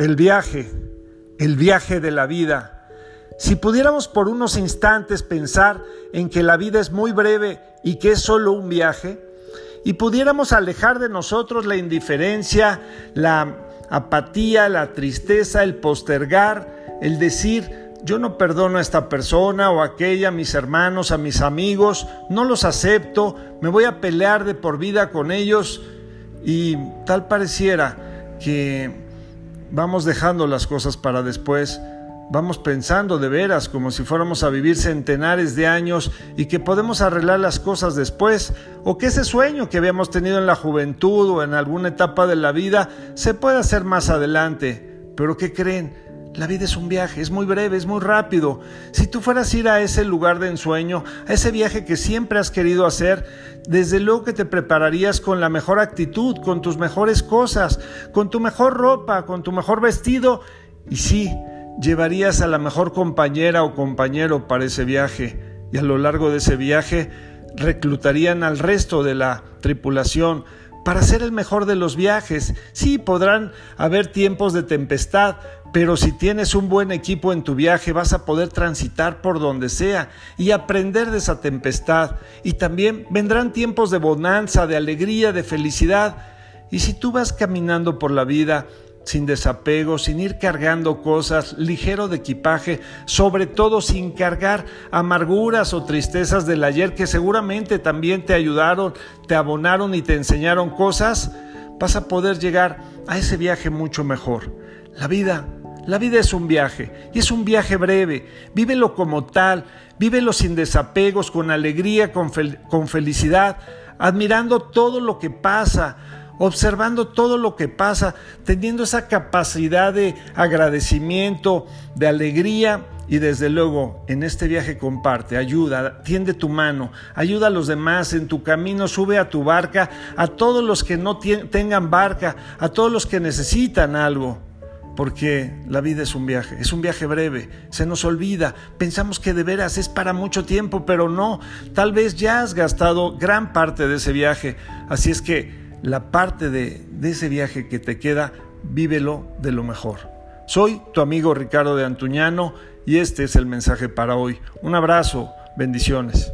El viaje, el viaje de la vida. Si pudiéramos por unos instantes pensar en que la vida es muy breve y que es solo un viaje, y pudiéramos alejar de nosotros la indiferencia, la apatía, la tristeza, el postergar, el decir, yo no perdono a esta persona o aquella, a mis hermanos, a mis amigos, no los acepto, me voy a pelear de por vida con ellos y tal pareciera que vamos dejando las cosas para después, vamos pensando de veras como si fuéramos a vivir centenares de años y que podemos arreglar las cosas después, o que ese sueño que habíamos tenido en la juventud o en alguna etapa de la vida se puede hacer más adelante. Pero ¿qué creen? La vida es un viaje, es muy breve, es muy rápido. Si tú fueras a ir a ese lugar de ensueño, a ese viaje que siempre has querido hacer, desde luego que te prepararías con la mejor actitud, con tus mejores cosas, con tu mejor ropa, con tu mejor vestido y sí, llevarías a la mejor compañera o compañero para ese viaje y a lo largo de ese viaje reclutarían al resto de la tripulación para ser el mejor de los viajes. Sí, podrán haber tiempos de tempestad, pero si tienes un buen equipo en tu viaje vas a poder transitar por donde sea y aprender de esa tempestad. Y también vendrán tiempos de bonanza, de alegría, de felicidad. Y si tú vas caminando por la vida sin desapego, sin ir cargando cosas, ligero de equipaje, sobre todo sin cargar amarguras o tristezas del ayer que seguramente también te ayudaron, te abonaron y te enseñaron cosas, vas a poder llegar a ese viaje mucho mejor. La vida la vida es un viaje y es un viaje breve. Vívelo como tal, vívelo sin desapegos, con alegría, con, con, felicidad, admirando todo lo que pasa, observando todo lo que pasa, teniendo esa capacidad de agradecimiento, de alegría y desde luego en este viaje comparte, ayuda, tiende tu mano, ayuda a los demás en tu camino, sube a tu barca, a todos los que no tengan barca, a todos los que necesitan algo porque la vida es un viaje, es un viaje breve, se nos olvida, pensamos que de veras es para mucho tiempo, pero no, tal vez ya has gastado gran parte de ese viaje, así es que la parte de, ese viaje que te queda, vívelo de lo mejor. Soy tu amigo Ricardo de Antuñano y este es el mensaje para hoy. Un abrazo, bendiciones.